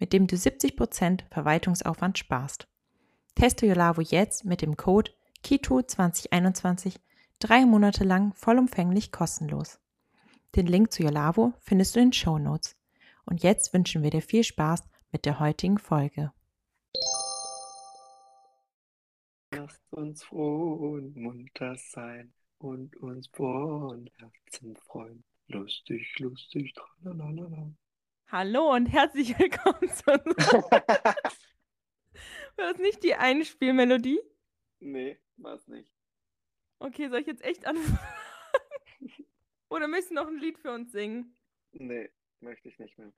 mit dem du 70% Verwaltungsaufwand sparst. Teste Yolavo jetzt mit dem Code KITO2021 drei Monate lang vollumfänglich kostenlos. Den Link zu Yolavo findest du in den Show Notes. Und jetzt wünschen wir dir viel Spaß mit der heutigen Folge. Lasst uns froh und munter sein und uns von Herzen freuen. Lustig, lustig, tralalala. Hallo und herzlich willkommen zu unserer... War das nicht die Einspielmelodie? Nee, war es nicht. Okay, soll ich jetzt echt anfangen? Oder möchtest du noch ein Lied für uns singen? Nee, möchte ich nicht mehr.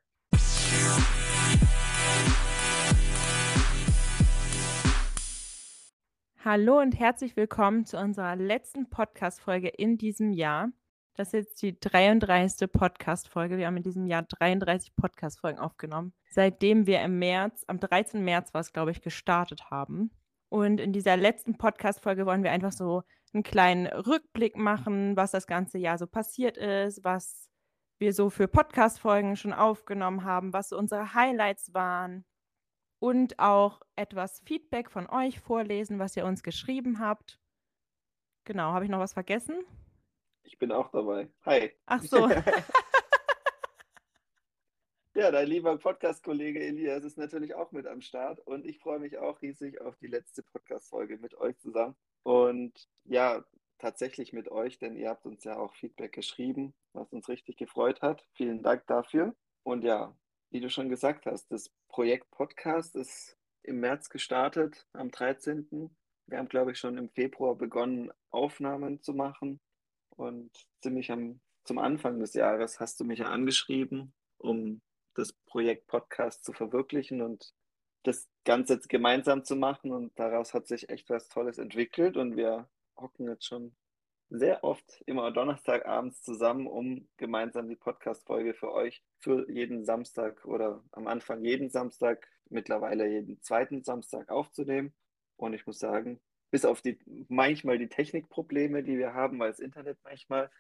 Hallo und herzlich willkommen zu unserer letzten Podcast-Folge in diesem Jahr. Das ist jetzt die 33. Podcast-Folge. Wir haben in diesem Jahr 33 Podcast-Folgen aufgenommen, seitdem wir im März, am 13. März war es, glaube ich, gestartet haben. Und in dieser letzten Podcast-Folge wollen wir einfach so einen kleinen Rückblick machen, was das ganze Jahr so passiert ist, was wir so für Podcast-Folgen schon aufgenommen haben, was so unsere Highlights waren und auch etwas Feedback von euch vorlesen, was ihr uns geschrieben habt. Genau, habe ich noch was vergessen? Ich bin auch dabei. Hi. Ach so. ja, dein lieber Podcast-Kollege Elias ist natürlich auch mit am Start und ich freue mich auch riesig auf die letzte Podcast-Folge mit euch zusammen. Und ja, tatsächlich mit euch, denn ihr habt uns ja auch Feedback geschrieben, was uns richtig gefreut hat. Vielen Dank dafür. Und ja, wie du schon gesagt hast, das Projekt Podcast ist im März gestartet, am 13. Wir haben, glaube ich, schon im Februar begonnen, Aufnahmen zu machen. Und ziemlich am, zum Anfang des Jahres hast du mich ja angeschrieben, um das Projekt Podcast zu verwirklichen und das Ganze jetzt gemeinsam zu machen. Und daraus hat sich echt was Tolles entwickelt. Und wir hocken jetzt schon sehr oft immer Donnerstagabends zusammen, um gemeinsam die Podcast-Folge für euch für jeden Samstag oder am Anfang jeden Samstag, mittlerweile jeden zweiten Samstag aufzunehmen. Und ich muss sagen, bis auf die manchmal die Technikprobleme, die wir haben, weil das Internet manchmal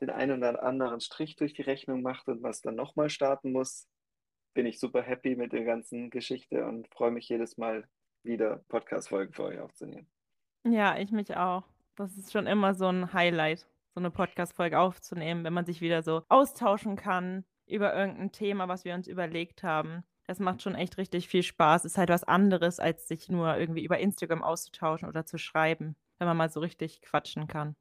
den einen oder anderen Strich durch die Rechnung macht und was dann nochmal starten muss, bin ich super happy mit der ganzen Geschichte und freue mich jedes Mal wieder Podcast-Folgen für euch aufzunehmen. Ja, ich mich auch. Das ist schon immer so ein Highlight, so eine Podcast-Folge aufzunehmen, wenn man sich wieder so austauschen kann über irgendein Thema, was wir uns überlegt haben. Das macht schon echt richtig viel Spaß. Ist halt was anderes, als sich nur irgendwie über Instagram auszutauschen oder zu schreiben, wenn man mal so richtig quatschen kann.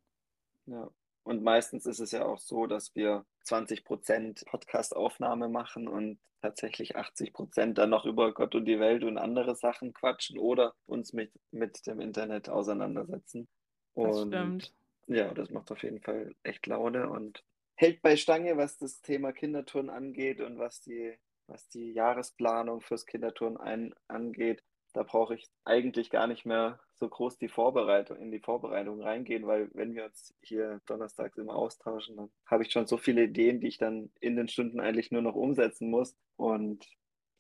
Ja, und meistens ist es ja auch so, dass wir 20 Prozent Podcast-Aufnahme machen und tatsächlich 80 Prozent dann noch über Gott und die Welt und andere Sachen quatschen oder uns mit, mit dem Internet auseinandersetzen. Das stimmt. Ja, das macht auf jeden Fall echt Laune und hält bei Stange, was das Thema Kinderturnen angeht und was die, was die Jahresplanung fürs Kinderturnen ein, angeht. Da brauche ich eigentlich gar nicht mehr so groß die Vorbereitung, in die Vorbereitung reingehen, weil wenn wir uns hier donnerstags immer austauschen, dann habe ich schon so viele Ideen, die ich dann in den Stunden eigentlich nur noch umsetzen muss. Und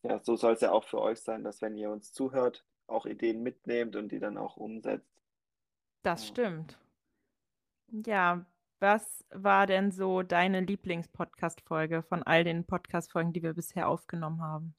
ja, so soll es ja auch für euch sein, dass wenn ihr uns zuhört, auch Ideen mitnehmt und die dann auch umsetzt. Das ja. stimmt. Ja, was war denn so deine Lieblings-Podcast-Folge von all den Podcast-Folgen, die wir bisher aufgenommen haben?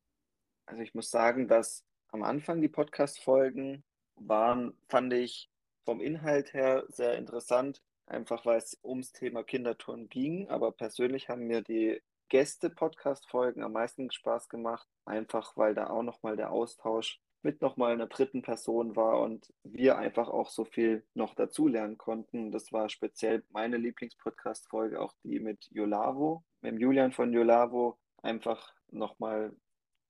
Also ich muss sagen, dass am Anfang die Podcast-Folgen waren, fand ich vom Inhalt her sehr interessant, einfach weil es ums Thema Kinderturnen ging. Aber persönlich haben mir die Gäste-Podcast-Folgen am meisten Spaß gemacht, einfach weil da auch nochmal der Austausch mit nochmal einer dritten Person war und wir einfach auch so viel noch dazulernen konnten. Das war speziell meine Lieblingspodcast-Folge, auch die mit Jolavo, mit Julian von Jolavo, einfach nochmal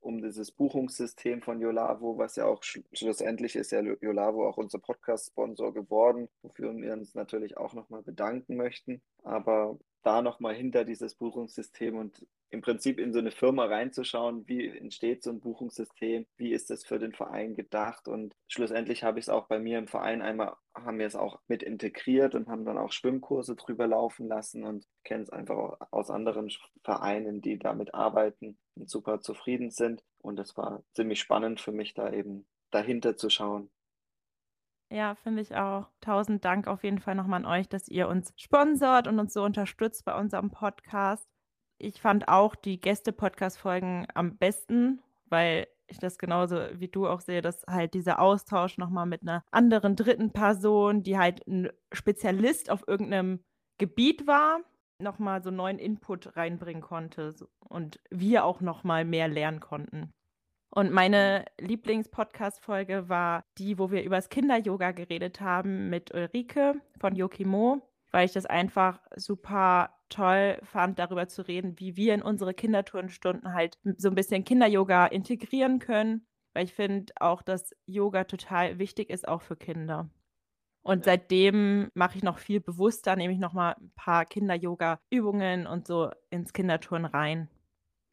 um dieses Buchungssystem von Jolavo, was ja auch schlussendlich ist ja Jolavo auch unser Podcast-Sponsor geworden, wofür wir uns natürlich auch nochmal bedanken möchten. Aber da nochmal hinter dieses Buchungssystem und im Prinzip in so eine Firma reinzuschauen, wie entsteht so ein Buchungssystem, wie ist das für den Verein gedacht und schlussendlich habe ich es auch bei mir im Verein einmal, haben wir es auch mit integriert und haben dann auch Schwimmkurse drüber laufen lassen und kennen es einfach auch aus anderen Vereinen, die damit arbeiten und super zufrieden sind und das war ziemlich spannend für mich da eben dahinter zu schauen. Ja, finde ich auch. Tausend Dank auf jeden Fall nochmal an euch, dass ihr uns sponsort und uns so unterstützt bei unserem Podcast. Ich fand auch die Gäste-Podcast-Folgen am besten, weil ich das genauso wie du auch sehe, dass halt dieser Austausch nochmal mit einer anderen dritten Person, die halt ein Spezialist auf irgendeinem Gebiet war, nochmal so neuen Input reinbringen konnte und wir auch nochmal mehr lernen konnten. Und meine Lieblings-Podcast-Folge war die, wo wir über das Kinder-Yoga geredet haben mit Ulrike von Yokimo, weil ich das einfach super toll fand, darüber zu reden, wie wir in unsere Kinderturnstunden halt so ein bisschen Kinder-Yoga integrieren können, weil ich finde auch, dass Yoga total wichtig ist, auch für Kinder. Und seitdem mache ich noch viel bewusster, nehme ich noch mal ein paar Kinder-Yoga-Übungen und so ins Kinderturnen rein.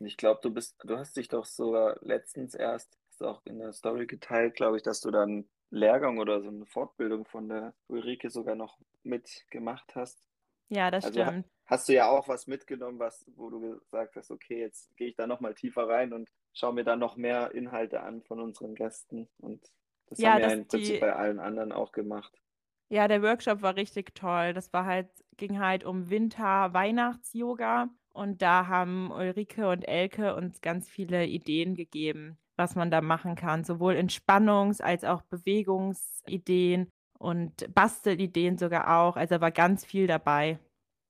Ich glaube, du bist, du hast dich doch sogar letztens erst, hast du auch in der Story geteilt, glaube ich, dass du dann Lehrgang oder so eine Fortbildung von der Ulrike sogar noch mitgemacht hast. Ja, das Also stimmt. hast du ja auch was mitgenommen, was, wo du gesagt hast, okay, jetzt gehe ich da nochmal tiefer rein und schaue mir da noch mehr Inhalte an von unseren Gästen. Und das Ja, haben wir dass im Prinzip die- bei allen anderen auch gemacht. Ja, der Workshop war richtig toll. Das war halt, ging halt um Winter-Weihnachts-Yoga. Und da haben Ulrike und Elke uns ganz viele Ideen gegeben, was man da machen kann. Sowohl Entspannungs- als auch Bewegungsideen und Bastelideen sogar auch. Also war ganz viel dabei.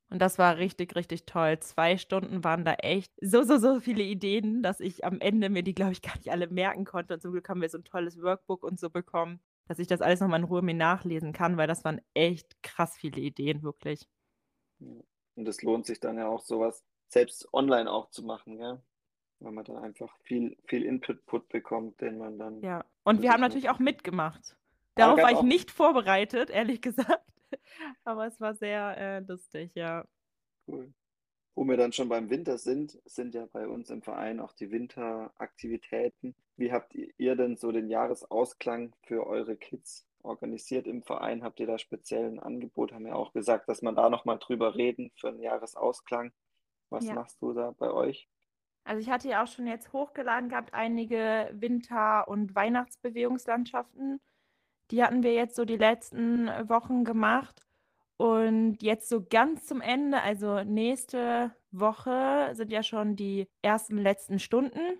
Und das war richtig, richtig toll. Zwei Stunden waren da echt so, so, so viele Ideen, dass ich am Ende mir die, glaube ich, gar nicht alle merken konnte. Und zum Glück haben wir so ein tolles Workbook und so bekommen, dass ich das alles nochmal in Ruhe mir nachlesen kann, weil das waren echt krass viele Ideen, wirklich. Und es lohnt sich dann ja auch sowas selbst online auch zu machen, gell? Weil man dann einfach viel, viel Input bekommt, den man dann. Ja. Und wir haben natürlich auch mitgemacht. Ja, Darauf war ich nicht vorbereitet, ehrlich gesagt. Aber es war sehr äh, lustig, ja. Cool. Wo wir dann schon beim Winter sind, sind ja bei uns im Verein auch die Winteraktivitäten. Wie habt ihr denn so den Jahresausklang für eure Kids organisiert im Verein? Habt ihr da speziell ein Angebot? Haben ja auch gesagt, dass man da nochmal drüber reden für einen Jahresausklang. Was Ja. machst du da bei euch? Also ich hatte ja auch schon jetzt hochgeladen gehabt, einige Winter- und Weihnachtsbewegungslandschaften. Die hatten wir jetzt so die letzten Wochen gemacht. Und jetzt so ganz zum Ende, also nächste Woche sind ja schon die ersten letzten Stunden.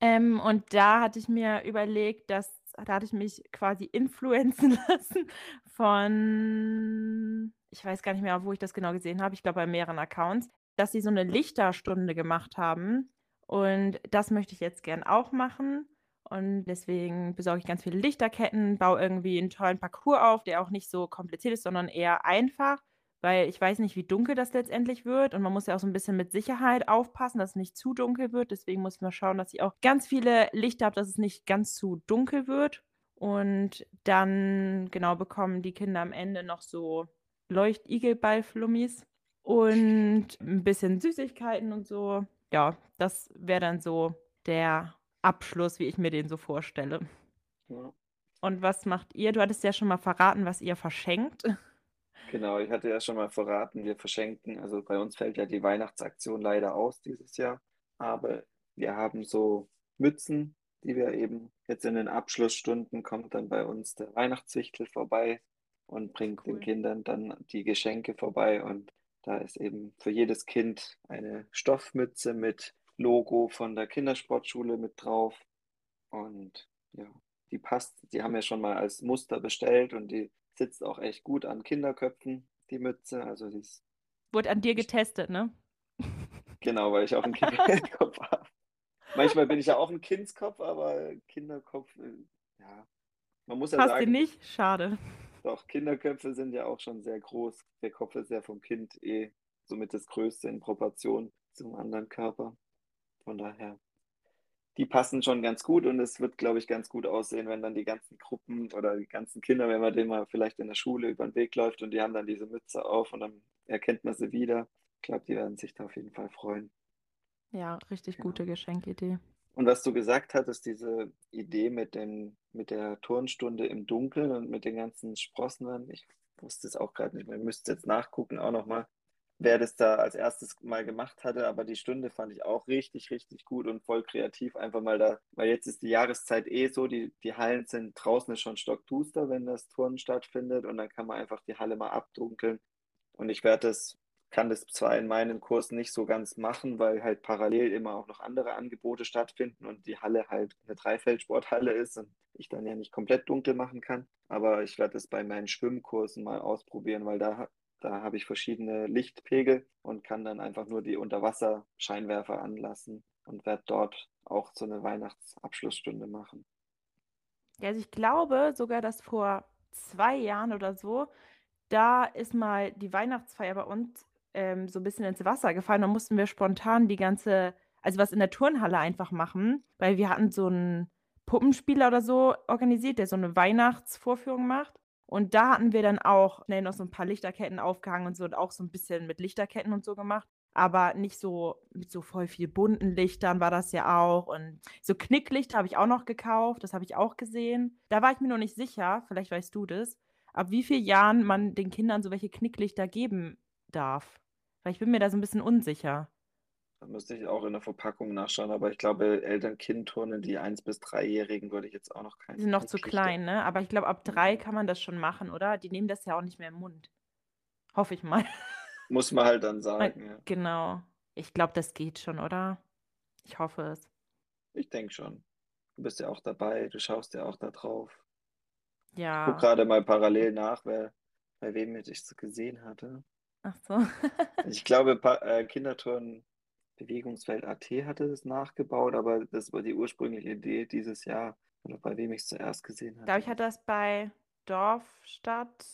Ähm, und da hatte ich mir überlegt, dass da hatte ich mich quasi influenzen lassen von, ich weiß gar nicht mehr, wo ich das genau gesehen habe, ich glaube bei mehreren Accounts, dass sie so eine Lichterstunde gemacht haben. Und das möchte ich jetzt gern auch machen. Und deswegen besorge ich ganz viele Lichterketten, baue irgendwie einen tollen Parcours auf, der auch nicht so kompliziert ist, sondern eher einfach, weil ich weiß nicht, wie dunkel das letztendlich wird. Und man muss ja auch so ein bisschen mit Sicherheit aufpassen, dass es nicht zu dunkel wird. Deswegen muss mal schauen, dass ich auch ganz viele Lichter habe, dass es nicht ganz zu dunkel wird. Und dann, genau, bekommen die Kinder am Ende noch so Leuchtigelball-Flummis und ein bisschen Süßigkeiten und so. Ja, das wäre dann so der Abschluss, wie ich mir den so vorstelle. Ja. Und was macht ihr? Du hattest ja schon mal verraten, was ihr verschenkt. Genau, ich hatte ja schon mal verraten, wir verschenken, also bei uns fällt ja die Weihnachtsaktion leider aus dieses Jahr, aber wir haben so Mützen, die wir eben jetzt in den Abschlussstunden kommt dann bei uns der Weihnachtswichtel vorbei und bringt den Cool. Kindern dann die Geschenke vorbei und da ist eben für jedes Kind eine Stoffmütze mit Logo von der Kindersportschule mit drauf und ja, die passt, die haben wir schon mal als Muster bestellt und die sitzt auch echt gut an Kinderköpfen, die Mütze. Also die ist, Wurde an dir getestet, ne? genau, weil ich auch einen Kinderkopf habe. Manchmal bin ich ja auch ein Kindskopf, aber Kinderkopf, äh, ja, man muss ja Passt sagen, nicht? Schade. Doch, Kinderköpfe sind ja auch schon sehr groß. Der Kopf ist ja vom Kind eh somit das Größte in Proportion zum anderen Körper. Von daher, die passen schon ganz gut und es wird, glaube ich, ganz gut aussehen, wenn dann die ganzen Gruppen oder die ganzen Kinder, wenn man denen mal vielleicht in der Schule über den Weg läuft und die haben dann diese Mütze auf und dann erkennt man sie wieder. Ich glaube, die werden sich da auf jeden Fall freuen. Ja, richtig Genau. gute Geschenkidee. Und was du gesagt hattest, diese Idee mit dem, mit der Turnstunde im Dunkeln und mit den ganzen Sprossen, ich wusste es auch gerade nicht mehr, müsste jetzt nachgucken auch nochmal, wer das da als erstes mal gemacht hatte, aber die Stunde fand ich auch richtig, richtig gut und voll kreativ, einfach mal da, weil jetzt ist die Jahreszeit eh so, die, die Hallen sind draußen ist schon stockduster, wenn das Turnen stattfindet und dann kann man einfach die Halle mal abdunkeln. Und ich werde das kann das zwar in meinem Kurs nicht so ganz machen, weil halt parallel immer auch noch andere Angebote stattfinden und die Halle halt eine Dreifeldsporthalle ist und ich dann ja nicht komplett dunkel machen kann. Aber ich werde das bei meinen Schwimmkursen mal ausprobieren, weil da, da habe ich verschiedene Lichtpegel und kann dann einfach nur die Unterwasserscheinwerfer anlassen und werde dort auch so eine Weihnachtsabschlussstunde machen. Ja, also ich glaube sogar, dass vor zwei Jahren oder so, da ist mal die Weihnachtsfeier bei uns ähm, so ein bisschen ins Wasser gefallen. Da mussten wir spontan die ganze, also was in der Turnhalle einfach machen, weil wir hatten so einen Puppenspieler oder so organisiert, der so eine Weihnachtsvorführung macht. Und da hatten wir dann auch schnell noch so ein paar Lichterketten aufgehangen und so und auch so ein bisschen mit Lichterketten und so gemacht. Aber nicht so mit so voll viel bunten Lichtern war das ja auch. Und so Knicklichter habe ich auch noch gekauft, das habe ich auch gesehen. Da war ich mir noch nicht sicher, vielleicht weißt du das, ab wie vielen Jahren man den Kindern so welche Knicklichter geben darf. Weil ich bin mir da so ein bisschen unsicher. Da müsste ich auch in der Verpackung nachschauen, aber ich glaube, Eltern-Kind-Turnen, die 1- bis 3-Jährigen, würde ich jetzt auch noch keine. Die sind noch zu klein, ne? Aber ich glaube, ab drei kann man das schon machen, oder? Die nehmen das ja auch nicht mehr im Mund. Hoffe ich mal. Muss man halt dann sagen, ja. Genau. Ich glaube, das geht schon, oder? Ich hoffe es. Ich denke schon. Du bist ja auch dabei, du schaust ja auch da drauf. Ich gucke Ja. gerade mal parallel nach, wer, bei wem ich es gesehen hatte. Ach so. Ich glaube, pa äh, Kinderturnen Bewegungsfeld AT hatte das nachgebaut, aber das war die ursprüngliche Idee dieses Jahr. Oder bei wem ich es zuerst gesehen hatte. glaube, ich hatte das bei Dorfstadt.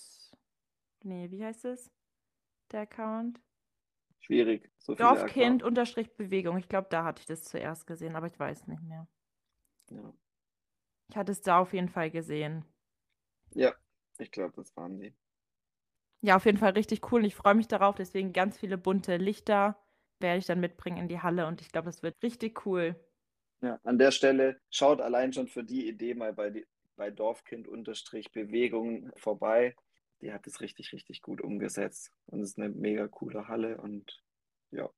Nee, wie heißt es? Der Account? Schwierig. So Dorfkind unterstrich Bewegung. Ich glaube, da hatte ich das zuerst gesehen, aber ich weiß nicht mehr. Ja. Ich hatte es da auf jeden Fall gesehen. ja, ich glaube, das waren die. Ja, auf jeden Fall richtig cool und ich freue mich darauf. Deswegen ganz viele bunte Lichter werde ich dann mitbringen in die Halle und ich glaube, das wird richtig cool. Ja, an der Stelle schaut allein schon für die Idee mal bei, die, bei Dorfkind-Bewegung vorbei. Die hat es richtig, richtig gut umgesetzt. Und es ist eine mega coole Halle und ja,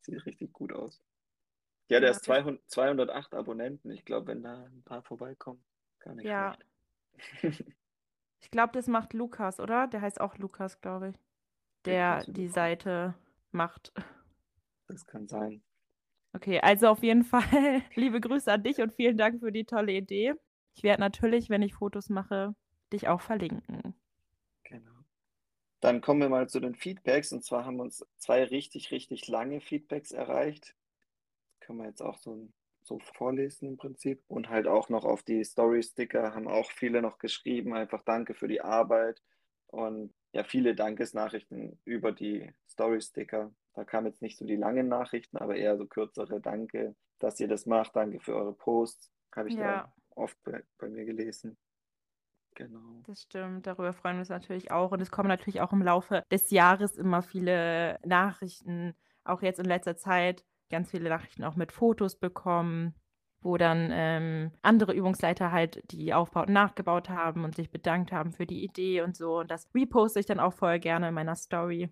sieht richtig gut aus. Die hat Ja, richtig. 200, 208 Abonnenten. Ich glaube, wenn da ein paar vorbeikommen, gar nicht Ja. Ich glaube, das macht Lukas, oder? Der heißt auch Lukas, glaube ich. Der die auch. Seite macht. Das kann sein. Okay, also auf jeden Fall liebe Grüße an dich und vielen Dank für die tolle Idee. Ich werde natürlich, wenn ich Fotos mache, dich auch verlinken. Genau. Dann kommen wir mal zu den Feedbacks. Und zwar haben uns zwei richtig, richtig lange Feedbacks erreicht. Können wir jetzt auch so, so vorlesen im Prinzip. Und halt auch noch auf die Story-Sticker haben auch viele noch geschrieben. Einfach danke für die Arbeit. Und ja, viele Dankesnachrichten über die Story-Sticker. Da kamen jetzt nicht so die langen Nachrichten, aber eher so kürzere Danke, dass ihr das macht. Danke für eure Posts. Habe ich Ja. da oft bei, bei mir gelesen. Genau. Das stimmt, darüber freuen wir uns natürlich auch. Und es kommen natürlich auch im Laufe des Jahres immer viele Nachrichten, auch jetzt in letzter Zeit ganz viele Nachrichten auch mit Fotos bekommen, wo dann ähm, andere Übungsleiter halt die Aufbauten nachgebaut haben und sich bedankt haben für die Idee und so. Und das reposte ich dann auch voll gerne in meiner Story.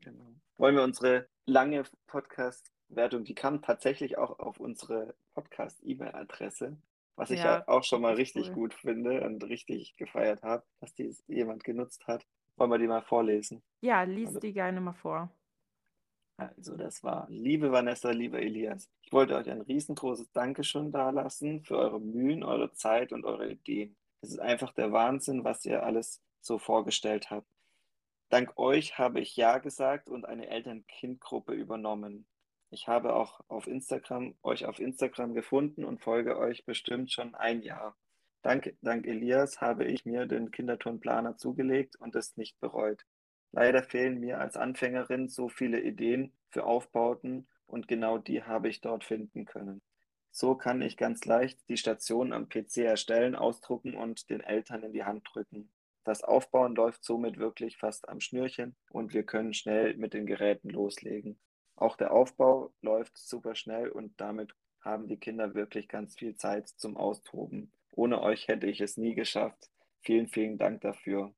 Genau. Wollen wir unsere lange Podcast-Wertung, die kam tatsächlich auch auf unsere Podcast-E-Mail-Adresse, was ich Ja, ja auch schon mal richtig richtig cool. gut finde und richtig gefeiert habe, dass die jemand genutzt hat. Wollen wir die mal vorlesen? Ja, lies Also- die gerne mal vor. Also das war, liebe Vanessa, lieber Elias, ich wollte euch ein riesengroßes Dankeschön dalassen für eure Mühen, eure Zeit und eure Ideen. Es ist einfach der Wahnsinn, was ihr alles so vorgestellt habt. Dank euch habe ich Ja gesagt und eine Eltern-Kind-Gruppe übernommen. Ich habe auch auf Instagram, euch auf Instagram gefunden und folge euch bestimmt schon ein Jahr. Dank, dank Elias habe ich mir den Kinderturnplaner zugelegt und es nicht bereut. Leider fehlen mir als Anfängerin so viele Ideen für Aufbauten und genau die habe ich dort finden können. So kann ich ganz leicht die Station am PC erstellen, ausdrucken und den Eltern in die Hand drücken. Das Aufbauen läuft somit wirklich fast am Schnürchen und wir können schnell mit den Geräten loslegen. Auch der Aufbau läuft super schnell und damit haben die Kinder wirklich ganz viel Zeit zum Austoben. Ohne euch hätte ich es nie geschafft. Vielen, vielen Dank dafür.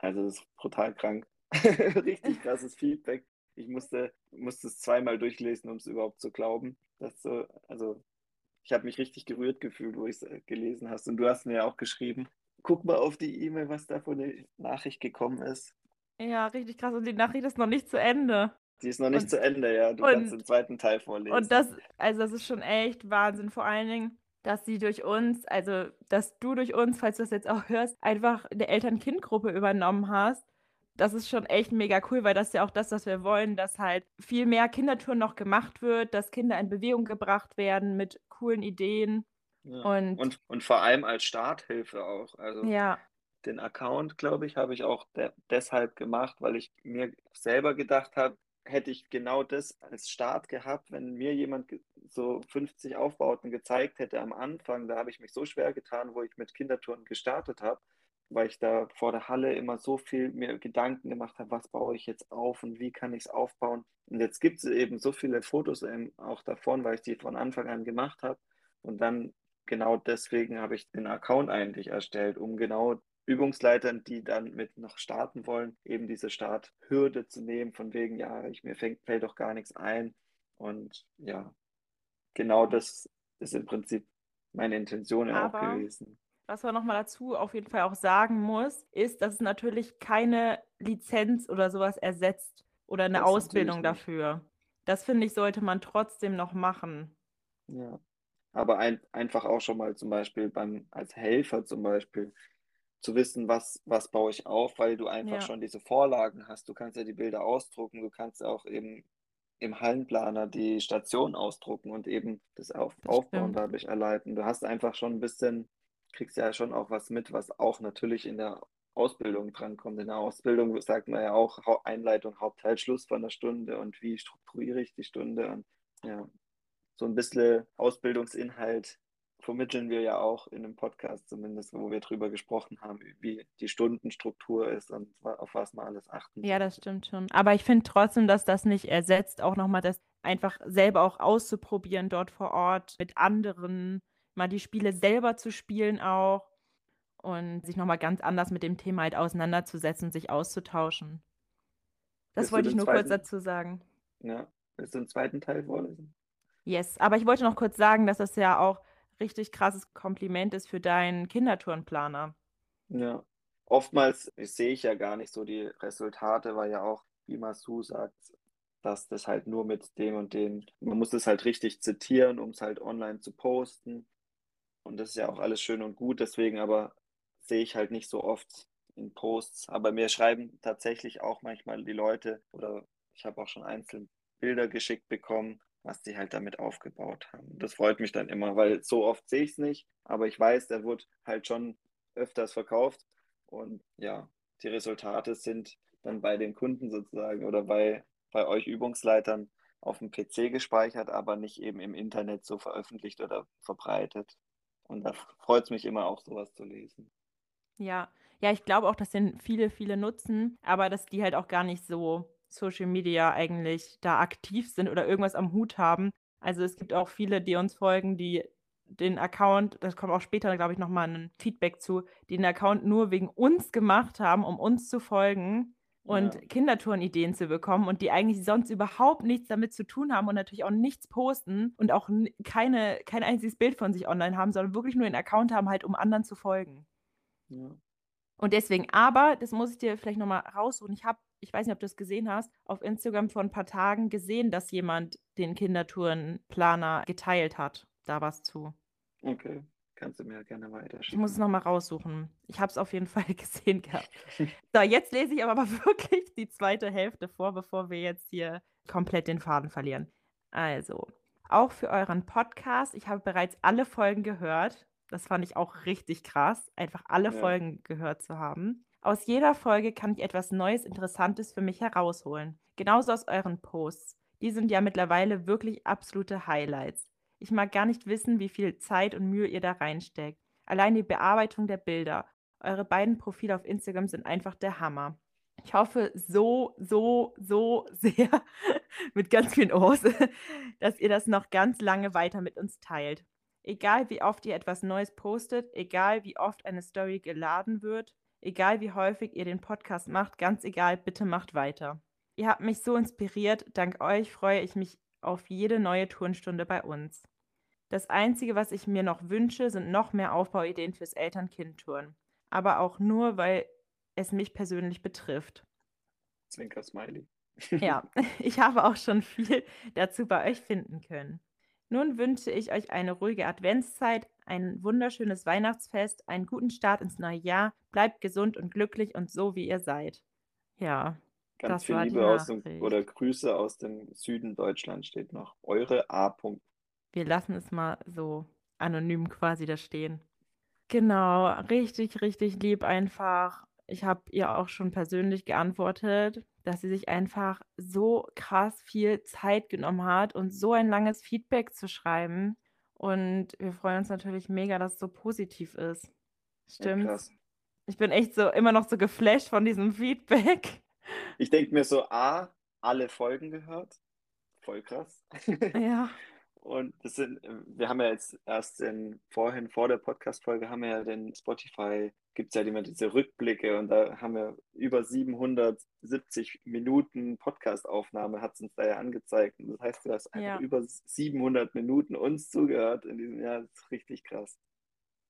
Also das ist brutal krank. Richtig krasses Feedback. Ich musste, musste es zweimal durchlesen, um es überhaupt zu glauben. Dass so, also ich habe mich richtig gerührt gefühlt, wo ich es äh, gelesen hast. Und du hast mir ja auch geschrieben, guck mal auf die E-Mail, was da von der Nachricht gekommen ist. Ja, richtig krass. Und die Nachricht ist noch nicht zu Ende. Die ist noch nicht und, zu Ende, ja. Du und, kannst den zweiten Teil vorlesen. Und das, also das ist schon echt Wahnsinn. Vor allen Dingen, dass sie durch uns, also dass du durch uns, falls du das jetzt auch hörst, einfach eine Eltern-Kind-Gruppe übernommen hast. Das ist schon echt mega cool, weil das ist ja auch das, was wir wollen, dass halt viel mehr Kindertouren noch gemacht wird, dass Kinder in Bewegung gebracht werden mit coolen Ideen. Ja. Und, und, und vor allem als Starthilfe auch. Also ja. den Account, glaube ich, habe ich auch de deshalb gemacht, weil ich mir selber gedacht habe, hätte ich genau das als Start gehabt, wenn mir jemand so 50 Aufbauten gezeigt hätte am Anfang, da habe ich mich so schwer getan, wo ich mit Kindertouren gestartet habe, weil ich da vor der Halle immer so viel mir Gedanken gemacht habe, was baue ich jetzt auf und wie kann ich es aufbauen. Und jetzt gibt es eben so viele Fotos auch davon, weil ich die von Anfang an gemacht habe. Und dann genau deswegen habe ich den Account eigentlich erstellt, um genau Übungsleitern, die dann mit noch starten wollen, eben diese Starthürde zu nehmen, von wegen, ja, ich, mir fängt, fällt doch gar nichts ein. Und ja, genau das ist im Prinzip meine Intention auch gewesen. Was man nochmal dazu auf jeden Fall auch sagen muss, ist, dass es natürlich keine Lizenz oder sowas ersetzt oder eine das Ausbildung dafür. Das finde ich, sollte man trotzdem noch machen. Ja. Aber ein, einfach auch schon mal zum Beispiel beim, als Helfer zum Beispiel, zu wissen, was, was baue ich auf, weil du einfach ja. schon diese Vorlagen hast. Du kannst ja die Bilder ausdrucken, du kannst auch eben im Hallenplaner die Station ausdrucken und eben das auf, das Aufbauen dadurch erleiten. Du hast einfach schon ein bisschen, kriegst ja schon auch was mit, was auch natürlich in der Ausbildung drankommt. In der Ausbildung sagt man ja auch Einleitung, Hauptteil, Schluss von der Stunde und wie strukturiere ich die Stunde und ja, so ein bisschen Ausbildungsinhalt vermitteln wir ja auch in einem Podcast zumindest, wo wir drüber gesprochen haben, wie die Stundenstruktur ist und auf was man alles achten Ja, das stimmt schon. Aber ich finde trotzdem, dass das nicht ersetzt, auch nochmal das einfach selber auch auszuprobieren dort vor Ort mit anderen, mal die Spiele selber zu spielen auch und sich nochmal ganz anders mit dem Thema halt auseinanderzusetzen und sich auszutauschen. Das Willst wollte ich nur zweiten? kurz dazu sagen. Ja, willst du den zweiten Teil vorlesen? Yes, aber ich wollte noch kurz sagen, dass das ja auch richtig krasses Kompliment ist für deinen Kindertourenplaner. Ja, oftmals sehe ich ja gar nicht so die Resultate, weil ja auch, wie Masu sagt, dass das halt nur mit dem und dem, man muss es halt richtig zitieren, um es halt online zu posten. Und das ist ja auch alles schön und gut, deswegen aber sehe ich halt nicht so oft in Posts. Aber mir schreiben tatsächlich auch manchmal die Leute oder ich habe auch schon einzelne Bilder geschickt bekommen, was die halt damit aufgebaut haben. Das freut mich dann immer, weil so oft sehe ich es nicht, aber ich weiß, der wird halt schon öfters verkauft und ja, die Resultate sind dann bei den Kunden sozusagen oder bei, bei euch Übungsleitern auf dem PC gespeichert, aber nicht eben im Internet so veröffentlicht oder verbreitet. Und da freut es mich immer auch, sowas zu lesen. Ja, ja, ich glaube auch, dass den viele, viele nutzen, aber dass die halt auch gar nicht so Social Media eigentlich da aktiv sind oder irgendwas am Hut haben. Also es gibt auch viele, die uns folgen, die den Account, das kommt auch später, glaube ich, nochmal ein Feedback zu, die den Account nur wegen uns gemacht haben, um uns zu folgen und ja. Kindertouren-Ideen zu bekommen und die eigentlich sonst überhaupt nichts damit zu tun haben und natürlich auch nichts posten und auch keine, kein einziges Bild von sich online haben, sondern wirklich nur den Account haben, halt um anderen zu folgen. Ja. Und deswegen, aber, das muss ich dir vielleicht nochmal raussuchen, ich habe ich weiß nicht, ob du es gesehen hast, auf Instagram vor ein paar Tagen gesehen, dass jemand den Kindertourenplaner geteilt hat. Da was zu. Okay, kannst du mir gerne weiter Ich muss es nochmal raussuchen. Ich habe es auf jeden Fall gesehen gehabt. so, jetzt lese ich aber wirklich die zweite Hälfte vor, bevor wir jetzt hier komplett den Faden verlieren. Also, auch für euren Podcast. Ich habe bereits alle Folgen gehört. Das fand ich auch richtig krass, einfach alle ja. Folgen gehört zu haben. Aus jeder Folge kann ich etwas Neues, Interessantes für mich herausholen. Genauso aus euren Posts. Die sind ja mittlerweile wirklich absolute Highlights. Ich mag gar nicht wissen, wie viel Zeit und Mühe ihr da reinsteckt. Allein die Bearbeitung der Bilder. Eure beiden Profile auf Instagram sind einfach der Hammer. Ich hoffe so, so, so sehr, mit ganz vielen O's, dass ihr das noch ganz lange weiter mit uns teilt. Egal wie oft ihr etwas Neues postet, egal wie oft eine Story geladen wird, egal wie häufig ihr den Podcast macht, ganz egal, bitte macht weiter. Ihr habt mich so inspiriert, dank euch freue ich mich auf jede neue Turnstunde bei uns. Das Einzige, was ich mir noch wünsche, sind noch mehr Aufbauideen fürs Eltern-Kind-Turnen. Aber auch nur, weil es mich persönlich betrifft. Zwinker Smiley. Ja, ich habe auch schon viel dazu bei euch finden können. Nun wünsche ich euch eine ruhige Adventszeit, ein wunderschönes Weihnachtsfest, einen guten Start ins neue Jahr. Bleibt gesund und glücklich und so, wie ihr seid. Ja, Ganz das viel Liebe aus dem, oder Grüße aus dem Süden Deutschlands steht noch. Eure A. -Punkt. Wir lassen es mal so anonym quasi da stehen. Genau, richtig, richtig lieb einfach. Ich habe ihr auch schon persönlich geantwortet, dass sie sich einfach so krass viel Zeit genommen hat und so ein langes Feedback zu schreiben. Und wir freuen uns natürlich mega, dass es so positiv ist. Ja, Stimmt's? krass. Ich bin echt so immer noch so geflasht von diesem Feedback. Ich denke mir so, A, alle Folgen gehört. Voll krass. Ja, Und das sind, wir haben ja jetzt erst in, vorhin vor der Podcast-Folge haben wir ja den Spotify, gibt es ja immer diese Rückblicke und da haben wir über 770 Minuten Podcast-Aufnahme, hat es uns da ja angezeigt. Und das heißt, du hast einfach Ja. über 700 Minuten uns zugehört in diesem Jahr. Das ist richtig krass.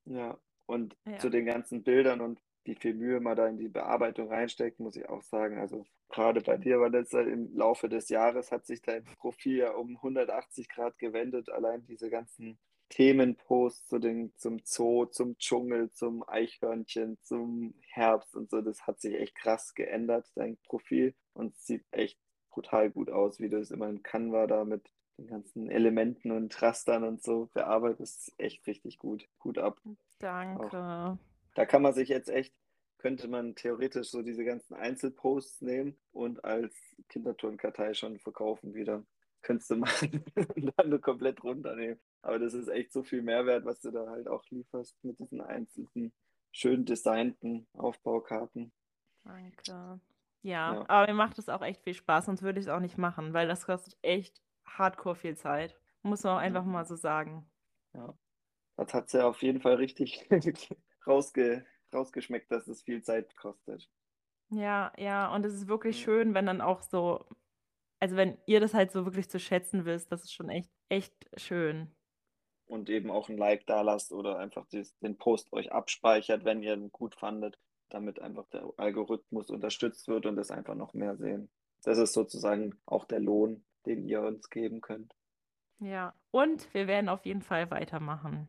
Ja, und ja, zu den ganzen Bildern und wie viel Mühe man da in die Bearbeitung reinsteckt, muss ich auch sagen. Also gerade bei dir, Vanessa, im Laufe des Jahres hat sich dein Profil ja um 180 Grad gewendet. Allein diese ganzen Themenposts zu den, zum Zoo, zum Dschungel, zum Eichhörnchen, zum Herbst und so, das hat sich echt krass geändert, dein Profil. Und es sieht echt brutal gut aus, wie du es immer in Canva da mit den ganzen Elementen und Rastern und so bearbeitest. Echt richtig gut. Gut ab. Auch. danke. Da kann man sich jetzt echt, könnte man theoretisch so diese ganzen Einzelposts nehmen und als Kinderturnkartei schon verkaufen wieder. Könntest du machen und dann nur komplett runternehmen. Aber das ist echt so viel Mehrwert, was du da halt auch lieferst mit diesen einzelnen, schön designten Aufbaukarten. Danke. Ja, Ja, aber mir macht es auch echt viel Spaß, sonst würde ich es auch nicht machen, weil das kostet echt hardcore viel Zeit. Muss man auch einfach ja, mal so sagen. ja. Das hat sie auf jeden Fall richtig rausge rausgeschmeckt, dass es viel Zeit kostet. Ja, ja, und es ist wirklich Ja. schön, wenn dann auch so, also wenn ihr das halt so wirklich zu schätzen wisst, das ist schon echt, echt schön. Und eben auch ein Like da lasst oder einfach den Post euch abspeichert, wenn ihr ihn gut fandet, damit einfach der Algorithmus unterstützt wird und es einfach noch mehr sehen. Das ist sozusagen auch der Lohn, den ihr uns geben könnt. Ja, und wir werden auf jeden Fall weitermachen.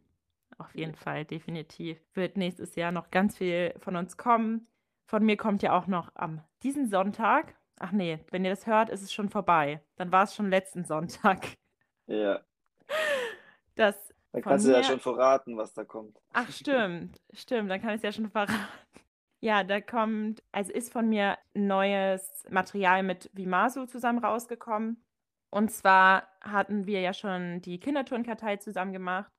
Auf jeden Fall, definitiv. Wird nächstes Jahr noch ganz viel von uns kommen. Von mir kommt ja auch noch am diesen Sonntag. Ach nee, wenn ihr das hört, ist es schon vorbei. Dann war es schon letzten Sonntag. Ja, Das dann kannst du ja schon verraten, was da kommt. Ach, stimmt, stimmt, dann kann ich es ja schon verraten. Ja, da kommt, also ist von mir neues Material mit Vimasu zusammen rausgekommen. Und zwar hatten wir ja schon die Kinderturnkartei zusammen gemacht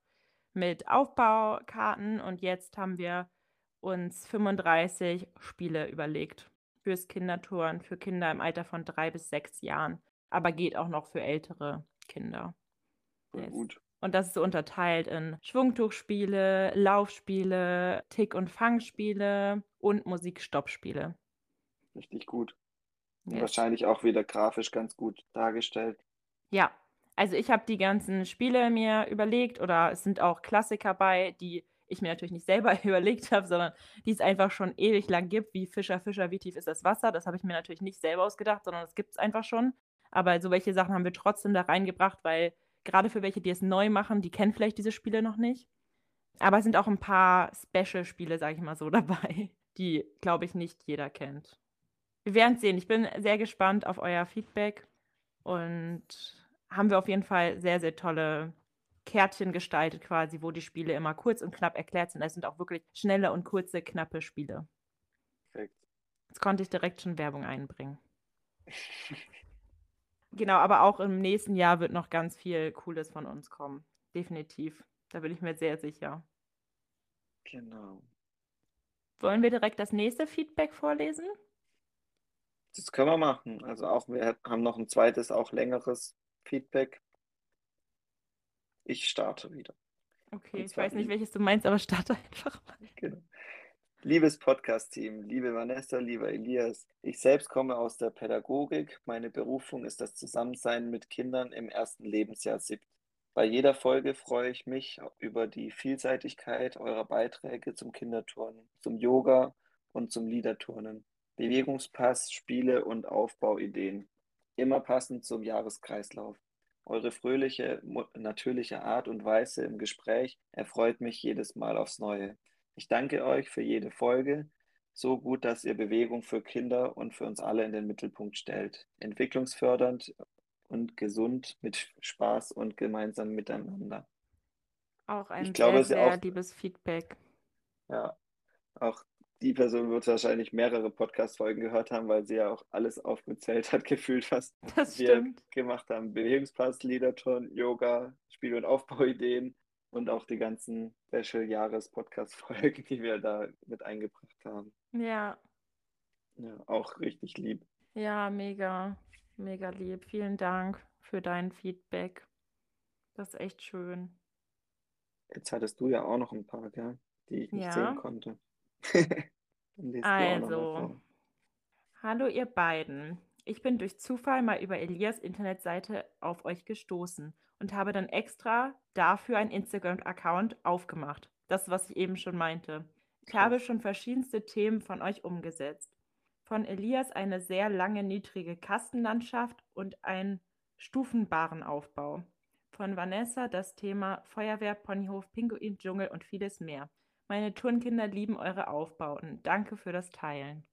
mit Aufbaukarten und jetzt haben wir uns 35 Spiele überlegt fürs Kinderturnen, für Kinder im Alter von drei bis sechs Jahren, aber geht auch noch für ältere Kinder. Yes. gut. Und das ist so unterteilt in Schwungtuchspiele, Laufspiele, Tick- und Fangspiele und Musikstoppspiele. Richtig gut. Yes. wahrscheinlich auch wieder grafisch ganz gut dargestellt. Ja, also ich habe die ganzen Spiele mir überlegt oder es sind auch Klassiker bei, die ich mir natürlich nicht selber überlegt habe, sondern die es einfach schon ewig lang gibt, wie Fischer, Fischer, wie tief ist das Wasser? Das habe ich mir natürlich nicht selber ausgedacht, sondern das gibt es einfach schon. Aber so welche Sachen haben wir trotzdem da reingebracht, weil gerade für welche, die es neu machen, die kennen vielleicht diese Spiele noch nicht. Aber es sind auch ein paar Special-Spiele, sage ich mal so, dabei, die, glaube ich, nicht jeder kennt. Wir werden es sehen. Ich bin sehr gespannt auf euer Feedback und haben wir auf jeden Fall sehr, sehr tolle Kärtchen gestaltet, quasi, wo die Spiele immer kurz und knapp erklärt sind. Es sind auch wirklich schnelle und kurze, knappe Spiele. Perfekt. Jetzt konnte ich direkt schon Werbung einbringen. Genau, aber auch im nächsten Jahr wird noch ganz viel Cooles von uns kommen. Definitiv. Da bin ich mir sehr sicher. Genau. Wollen wir direkt das nächste Feedback vorlesen? Das können wir machen. Also auch wir haben noch ein zweites, auch längeres Feedback. Ich starte wieder. Okay, ich weiß nicht, welches du meinst, aber starte einfach mal. Genau. Liebes Podcast-Team, liebe Vanessa, lieber Elias, ich selbst komme aus der Pädagogik. Meine Berufung ist das Zusammensein mit Kindern im ersten Lebensjahr SIP. Bei jeder Folge freue ich mich über die Vielseitigkeit eurer Beiträge zum Kinderturnen, zum Yoga und zum Liederturnen. Bewegungspass, Spiele und Aufbauideen. Immer passend zum Jahreskreislauf. Eure fröhliche, natürliche Art und Weise im Gespräch erfreut mich jedes Mal aufs Neue. Ich danke euch für jede Folge. So gut, dass ihr Bewegung für Kinder und für uns alle in den Mittelpunkt stellt. Entwicklungsfördernd und gesund mit Spaß und gemeinsam miteinander. Auch ein ich glaube, sehr, sehr auch, liebes Feedback. Ja, auch die Person wird wahrscheinlich mehrere Podcast-Folgen gehört haben, weil sie ja auch alles aufgezählt hat, gefühlt, was das wir stimmt. gemacht haben. Bewegungspass, Liederton, Yoga, Spiel- und Aufbauideen und auch die ganzen Special-Jahres-Podcast-Folgen, die wir da mit eingebracht haben. Ja. Ja, auch richtig lieb. Ja, mega, mega lieb. Vielen Dank für dein Feedback. Das ist echt schön. Jetzt hattest du ja auch noch ein paar, gell? die ich nicht ja. sehen konnte. also, hallo ihr beiden. Ich bin durch Zufall mal über Elias Internetseite auf euch gestoßen und habe dann extra dafür einen Instagram-Account aufgemacht. Das, was ich eben schon meinte. Ich habe schon verschiedenste Themen von euch umgesetzt. Von Elias eine sehr lange niedrige Kastenlandschaft und einen stufenbaren Aufbau. Von Vanessa das Thema Feuerwehr, Ponyhof, Pinguin, Dschungel und vieles mehr. Meine Turnkinder lieben eure Aufbauten. Danke für das Teilen.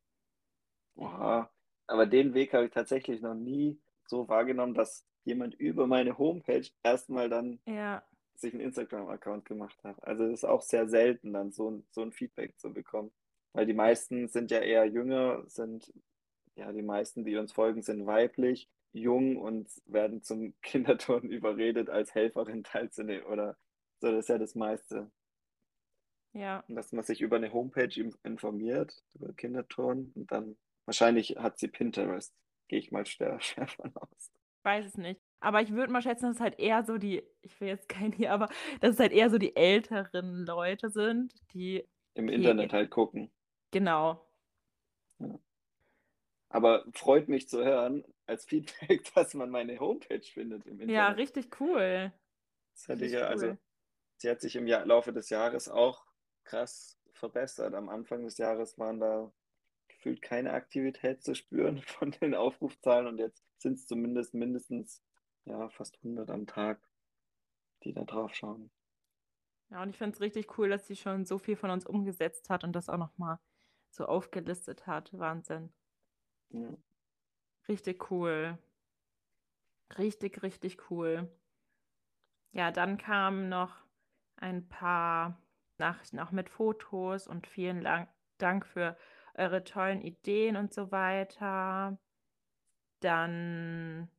Oha, aber den Weg habe ich tatsächlich noch nie so wahrgenommen, dass jemand über meine Homepage erstmal dann ja. sich einen Instagram-Account gemacht hat. Also es ist auch sehr selten, dann so, so ein Feedback zu bekommen. Weil die meisten sind ja eher jünger, sind, ja, die meisten, die uns folgen, sind weiblich, jung und werden zum Kinderturnen überredet, als Helferin teilzunehmen oder so, das ist ja das meiste. Ja. Dass man sich über eine Homepage informiert, über Kinderturnen und dann wahrscheinlich hat sie Pinterest, gehe ich mal schwer, schwer von aus weiß es nicht. Aber ich würde mal schätzen, dass es halt eher so die, ich will jetzt keinen hier, aber dass es halt eher so die älteren Leute sind, die im Internet halt gucken. Genau. Ja. Aber freut mich zu hören als Feedback, dass man meine Homepage findet im Internet. Ja, richtig cool. Das hätte ich ja, also cool. sie hat sich im Jahr, Laufe des Jahres auch krass verbessert. Am Anfang des Jahres waren da gefühlt keine Aktivität zu spüren von den Aufrufzahlen und jetzt sind es zumindest mindestens ja, fast 100 am Tag, die da drauf schauen. Ja, und ich finde es richtig cool, dass sie schon so viel von uns umgesetzt hat und das auch nochmal so aufgelistet hat. Wahnsinn. Ja. Richtig cool. Richtig, richtig cool. Ja, dann kamen noch ein paar Nachrichten auch mit Fotos und vielen Dank für eure tollen Ideen und so weiter. Dann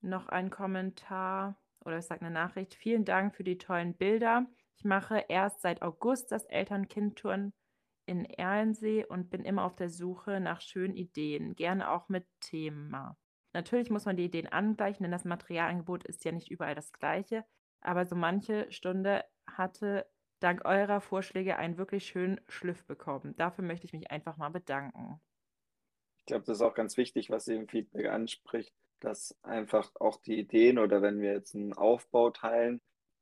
noch ein Kommentar oder ich sage eine Nachricht. Vielen Dank für die tollen Bilder. Ich mache erst seit August das Eltern-Kind-Touren in Erlensee und bin immer auf der Suche nach schönen Ideen, gerne auch mit Thema. Natürlich muss man die Ideen angleichen, denn das Materialangebot ist ja nicht überall das gleiche, aber so manche Stunde hatte dank eurer Vorschläge einen wirklich schönen Schliff bekommen. Dafür möchte ich mich einfach mal bedanken. Ich glaube, das ist auch ganz wichtig, was sie im Feedback anspricht, dass einfach auch die Ideen oder wenn wir jetzt einen Aufbau teilen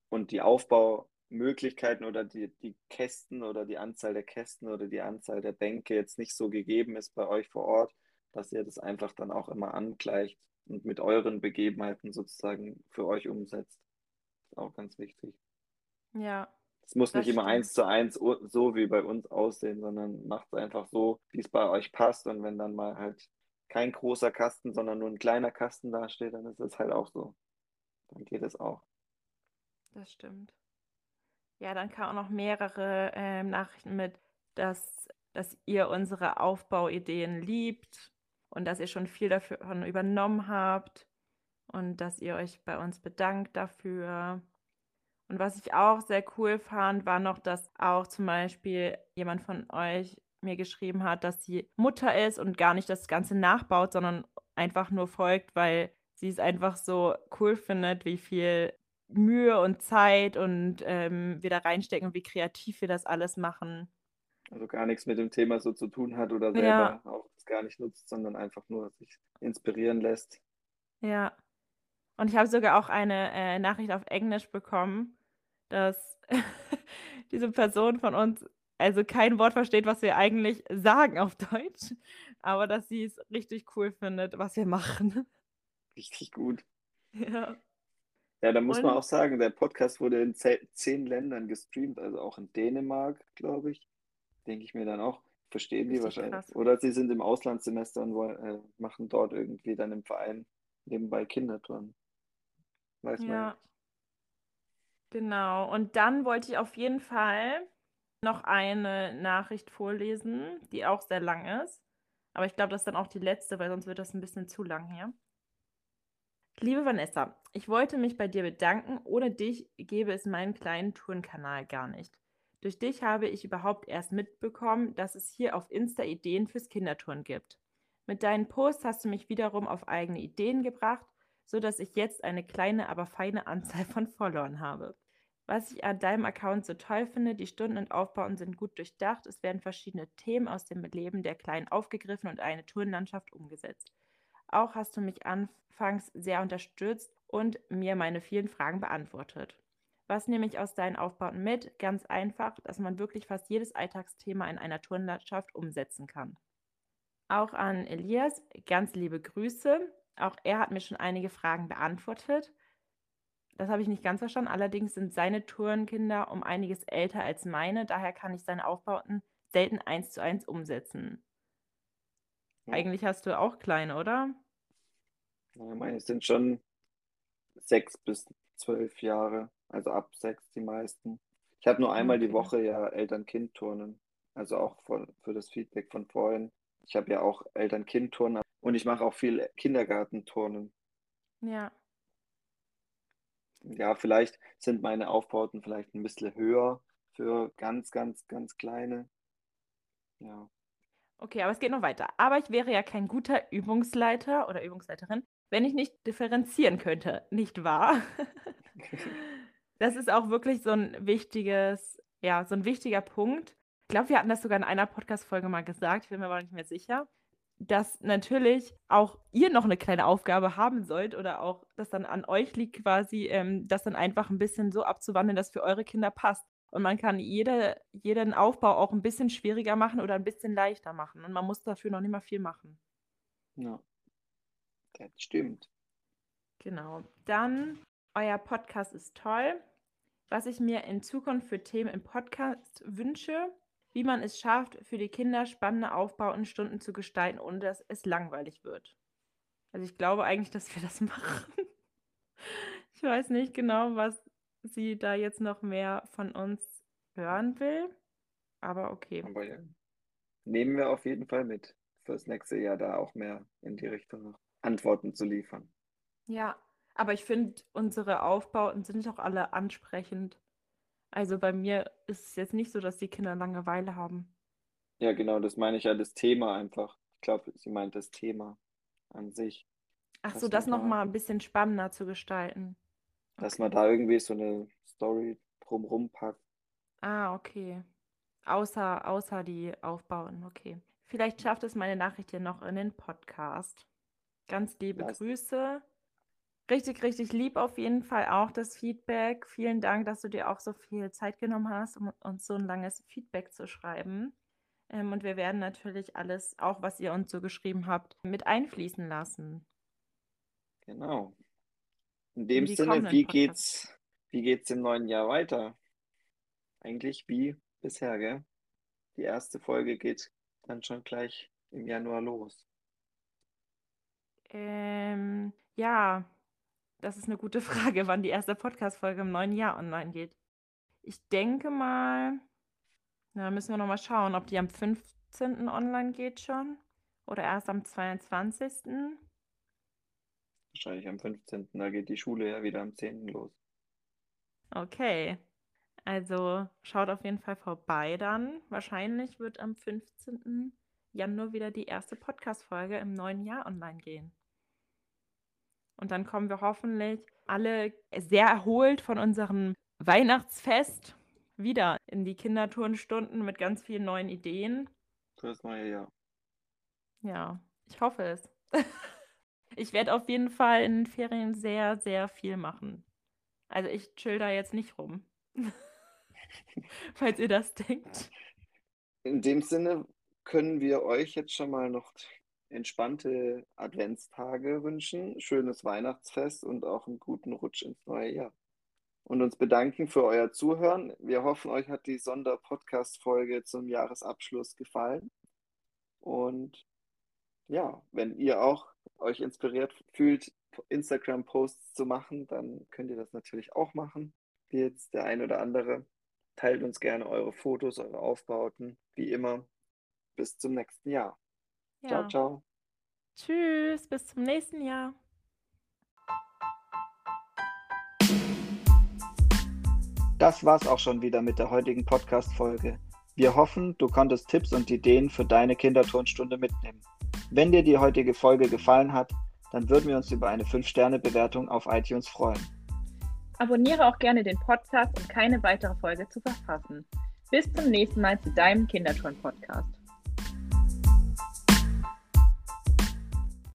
und die Aufbaumöglichkeiten oder die, die Kästen oder die Anzahl der Kästen oder die Anzahl der Bänke jetzt nicht so gegeben ist bei euch vor Ort, dass ihr das einfach dann auch immer angleicht und mit euren Begebenheiten sozusagen für euch umsetzt. Das ist auch ganz wichtig. Ja, es muss nicht immer eins zu eins so wie bei uns aussehen, sondern macht es einfach so, wie es bei euch passt. Und wenn dann mal halt kein großer Kasten, sondern nur ein kleiner Kasten dasteht, dann ist es halt auch so. Dann geht es auch. Das stimmt. Ja, dann kamen auch noch mehrere äh, Nachrichten mit, dass, dass ihr unsere Aufbauideen liebt und dass ihr schon viel davon übernommen habt und dass ihr euch bei uns bedankt dafür. Und was ich auch sehr cool fand, war noch, dass auch zum Beispiel jemand von euch mir geschrieben hat, dass sie Mutter ist und gar nicht das Ganze nachbaut, sondern einfach nur folgt, weil sie es einfach so cool findet, wie viel Mühe und Zeit und ähm, wir da reinstecken und wie kreativ wir das alles machen. Also gar nichts mit dem Thema so zu tun hat oder selber ja. auch das gar nicht nutzt, sondern einfach nur sich inspirieren lässt. Ja. Und ich habe sogar auch eine äh, Nachricht auf Englisch bekommen, dass diese Person von uns also kein Wort versteht, was wir eigentlich sagen auf Deutsch, aber dass sie es richtig cool findet, was wir machen. Richtig gut. Ja. Ja, da muss Und, man auch sagen, der Podcast wurde in zehn Ländern gestreamt, also auch in Dänemark, glaube ich. Denke ich mir dann auch. Verstehen die wahrscheinlich. Krass. Oder sie sind im Auslandssemester und wollen, äh, machen dort irgendwie dann im Verein nebenbei Kindertouren. Weiß man ja. Genau. Und dann wollte ich auf jeden Fall noch eine Nachricht vorlesen, die auch sehr lang ist. Aber ich glaube, das ist dann auch die letzte, weil sonst wird das ein bisschen zu lang hier. Liebe Vanessa, ich wollte mich bei dir bedanken. Ohne dich gäbe es meinen kleinen Tourenkanal gar nicht. Durch dich habe ich überhaupt erst mitbekommen, dass es hier auf Insta Ideen fürs Kindertouren gibt. Mit deinen Posts hast du mich wiederum auf eigene Ideen gebracht, sodass ich jetzt eine kleine, aber feine Anzahl von Followern habe. Was ich an deinem Account so toll finde, die Stunden und Aufbauten sind gut durchdacht. Es werden verschiedene Themen aus dem Leben der Kleinen aufgegriffen und eine Tourenlandschaft umgesetzt. Auch hast du mich anfangs sehr unterstützt und mir meine vielen Fragen beantwortet. Was nehme ich aus deinen Aufbauten mit? Ganz einfach, dass man wirklich fast jedes Alltagsthema in einer Turnlandschaft umsetzen kann. Auch an Elias ganz liebe Grüße. Auch er hat mir schon einige Fragen beantwortet. Das habe ich nicht ganz verstanden. Allerdings sind seine Turnkinder um einiges älter als meine. Daher kann ich seine Aufbauten selten eins zu eins umsetzen. Ja. Eigentlich hast du auch kleine, oder? Ja, meine sind schon sechs bis zwölf Jahre. Also ab sechs die meisten. Ich habe nur einmal okay. die Woche ja Eltern-Kind-Turnen. Also auch von, für das Feedback von vorhin. Ich habe ja auch Eltern-Kind-Turnen und ich mache auch viel Kindergartenturnen. Ja. Ja, vielleicht sind meine Aufbauten vielleicht ein bisschen höher für ganz, ganz, ganz kleine. Ja. Okay, aber es geht noch weiter. Aber ich wäre ja kein guter Übungsleiter oder Übungsleiterin, wenn ich nicht differenzieren könnte, nicht wahr? das ist auch wirklich so ein wichtiges, ja, so ein wichtiger Punkt. Ich glaube, wir hatten das sogar in einer Podcast-Folge mal gesagt, ich bin mir aber nicht mehr sicher, dass natürlich auch ihr noch eine kleine Aufgabe haben sollt oder auch das dann an euch liegt, quasi, ähm, das dann einfach ein bisschen so abzuwandeln, dass für eure Kinder passt. Und man kann jede, jeden Aufbau auch ein bisschen schwieriger machen oder ein bisschen leichter machen. Und man muss dafür noch nicht mal viel machen. Ja, das stimmt. Genau. Dann, euer Podcast ist toll. Was ich mir in Zukunft für Themen im Podcast wünsche, wie man es schafft, für die Kinder spannende Aufbauten Stunden zu gestalten, ohne dass es langweilig wird. Also ich glaube eigentlich, dass wir das machen. Ich weiß nicht genau, was sie da jetzt noch mehr von uns hören will, aber okay. Aber ja. Nehmen wir auf jeden Fall mit, fürs nächste Jahr da auch mehr in die Richtung Antworten zu liefern. Ja, aber ich finde, unsere Aufbauten sind auch alle ansprechend. Also bei mir ist es jetzt nicht so, dass die Kinder Langeweile haben. Ja, genau, das meine ich ja, das Thema einfach. Ich glaube, sie meint das Thema an sich. Ach so, das nochmal ein bisschen spannender zu gestalten. Dass okay. man da irgendwie so eine Story drumrum packt. Ah, okay. Außer, außer die Aufbauten, okay. Vielleicht schafft es meine Nachricht hier noch in den Podcast. Ganz liebe Lass. Grüße. Richtig, richtig lieb auf jeden Fall auch das Feedback. Vielen Dank, dass du dir auch so viel Zeit genommen hast, um uns so ein langes Feedback zu schreiben. Ähm, und wir werden natürlich alles, auch was ihr uns so geschrieben habt, mit einfließen lassen. Genau. In dem In Sinne, wie geht's, wie geht's im neuen Jahr weiter? Eigentlich wie bisher, gell? Die erste Folge geht dann schon gleich im Januar los. Ähm, ja, das ist eine gute Frage, wann die erste Podcast-Folge im neuen Jahr online geht. Ich denke mal, na, müssen wir noch mal schauen, ob die am 15. online geht schon oder erst am 22. Wahrscheinlich am 15. Da geht die Schule ja wieder am 10. los. Okay. Also schaut auf jeden Fall vorbei dann. Wahrscheinlich wird am 15. Januar wieder die erste Podcast-Folge im neuen Jahr online gehen. Und dann kommen wir hoffentlich alle sehr erholt von unserem Weihnachtsfest wieder in die Kinderturnstunden mit ganz vielen neuen Ideen. Für das neue Jahr. Ja, ich hoffe es. ich werde auf jeden Fall in den Ferien sehr, sehr viel machen. Also ich chill da jetzt nicht rum. Falls ihr das denkt. In dem Sinne können wir euch jetzt schon mal noch entspannte Adventstage wünschen, schönes Weihnachtsfest und auch einen guten Rutsch ins neue Jahr. Und uns bedanken für euer Zuhören. Wir hoffen, euch hat die Sonder-Podcast-Folge zum Jahresabschluss gefallen. Und ja, wenn ihr auch euch inspiriert fühlt, Instagram-Posts zu machen, dann könnt ihr das natürlich auch machen, wie jetzt der ein oder andere. Teilt uns gerne eure Fotos, eure Aufbauten, wie immer. Bis zum nächsten Jahr. Ja. Ciao, ciao. Tschüss, bis zum nächsten Jahr. Das war's auch schon wieder mit der heutigen Podcast-Folge. Wir hoffen, du konntest Tipps und Ideen für deine Kinderturnstunde mitnehmen. Wenn dir die heutige Folge gefallen hat, dann würden wir uns über eine 5-Sterne-Bewertung auf iTunes freuen. Abonniere auch gerne den Podcast, um keine weitere Folge zu verpassen. Bis zum nächsten Mal zu deinem Kinderturn-Podcast.